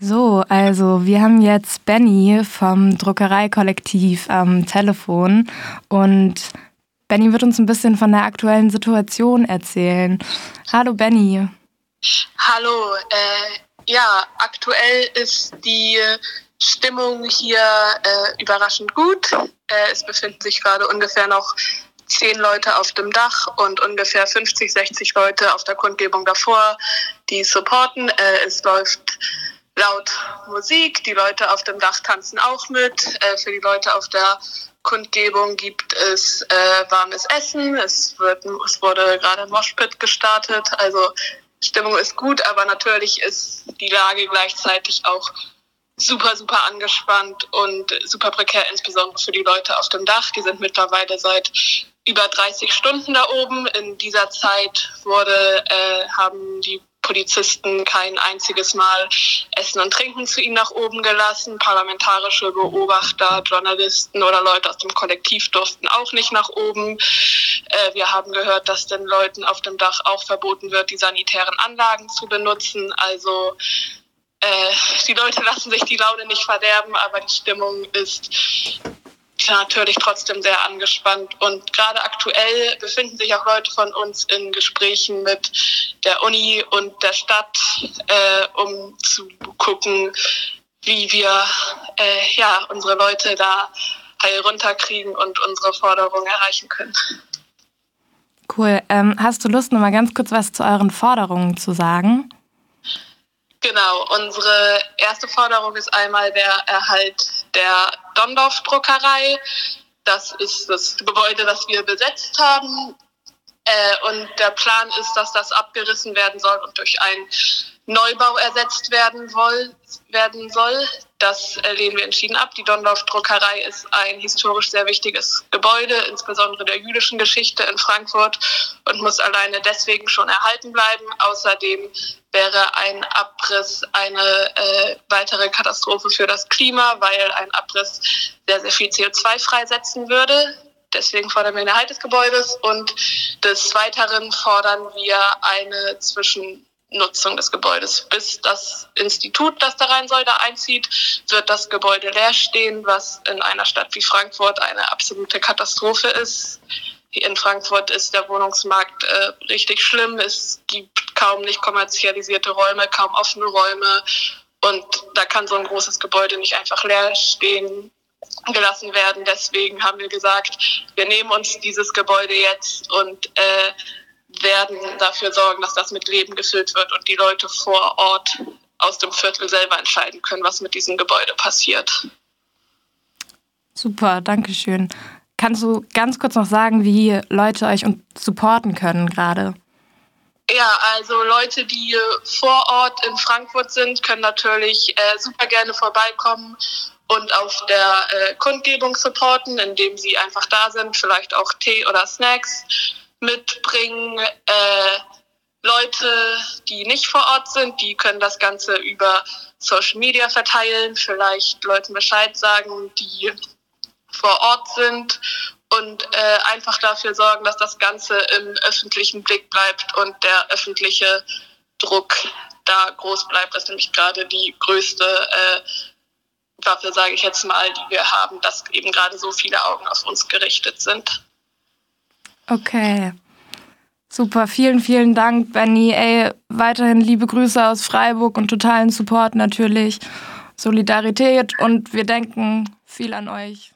So, also wir haben jetzt Benny vom Druckereikollektiv am Telefon und Benny wird uns ein bisschen von der aktuellen Situation erzählen. Hallo Benny. Hallo, äh, ja, aktuell ist die Stimmung hier äh, überraschend gut. Äh, es befinden sich gerade ungefähr noch zehn Leute auf dem Dach und ungefähr 50, 60 Leute auf der Kundgebung davor, die supporten. Äh, es läuft laut Musik. Die Leute auf dem Dach tanzen auch mit. Äh, für die Leute auf der Kundgebung gibt es äh, warmes Essen. Es, wird, es wurde gerade ein Moshpit gestartet. Also Stimmung ist gut, aber natürlich ist die Lage gleichzeitig auch super, super angespannt und super prekär, insbesondere für die Leute auf dem Dach. Die sind mittlerweile seit über 30 Stunden da oben. In dieser Zeit wurde, äh, haben die Polizisten kein einziges Mal Essen und Trinken zu ihnen nach oben gelassen. Parlamentarische Beobachter, Journalisten oder Leute aus dem Kollektiv durften auch nicht nach oben. Äh, wir haben gehört, dass den Leuten auf dem Dach auch verboten wird, die sanitären Anlagen zu benutzen. Also äh, die Leute lassen sich die Laune nicht verderben, aber die Stimmung ist natürlich trotzdem sehr angespannt. Und gerade aktuell befinden sich auch Leute von uns in Gesprächen mit der Uni und der Stadt, äh, um zu gucken, wie wir äh, ja, unsere Leute da heil runterkriegen und unsere Forderungen erreichen können. Cool. Ähm, hast du Lust, noch mal ganz kurz was zu euren Forderungen zu sagen? Genau, unsere erste Forderung ist einmal der Erhalt der Dondorf-Druckerei. Das ist das Gebäude, das wir besetzt haben. Äh, und der Plan ist, dass das abgerissen werden soll und durch einen Neubau ersetzt werden, woll, werden soll. Das lehnen wir entschieden ab. Die Dondorf-Druckerei ist ein historisch sehr wichtiges Gebäude, insbesondere der jüdischen Geschichte in Frankfurt und muss alleine deswegen schon erhalten bleiben. Außerdem wäre ein Abriss eine äh, weitere Katastrophe für das Klima, weil ein Abriss sehr, sehr viel CO2 freisetzen würde. Deswegen fordern wir den Erhalt des Gebäudes und des Weiteren fordern wir eine Zwischennutzung des Gebäudes. Bis das Institut, das da rein soll, da einzieht, wird das Gebäude leer stehen, was in einer Stadt wie Frankfurt eine absolute Katastrophe ist. In Frankfurt ist der Wohnungsmarkt äh, richtig schlimm. Es gibt kaum nicht kommerzialisierte Räume, kaum offene Räume. Und da kann so ein großes Gebäude nicht einfach leer stehen gelassen werden. Deswegen haben wir gesagt, wir nehmen uns dieses Gebäude jetzt und äh, werden dafür sorgen, dass das mit Leben gefüllt wird und die Leute vor Ort aus dem Viertel selber entscheiden können, was mit diesem Gebäude passiert. Super, danke schön. Kannst du ganz kurz noch sagen, wie Leute euch supporten können gerade? Ja, also Leute, die vor Ort in Frankfurt sind, können natürlich äh, super gerne vorbeikommen und auf der äh, Kundgebung supporten, indem sie einfach da sind, vielleicht auch Tee oder Snacks mitbringen. Äh, Leute, die nicht vor Ort sind, die können das Ganze über Social Media verteilen, vielleicht Leuten Bescheid sagen, die vor Ort sind und äh, einfach dafür sorgen, dass das Ganze im öffentlichen Blick bleibt und der öffentliche Druck da groß bleibt. Das ist nämlich gerade die größte äh, Waffe, sage ich jetzt mal, die wir haben, dass eben gerade so viele Augen auf uns gerichtet sind. Okay. Super, vielen, vielen Dank, Benny. Ey, weiterhin liebe Grüße aus Freiburg und totalen Support natürlich. Solidarität und wir denken viel an euch.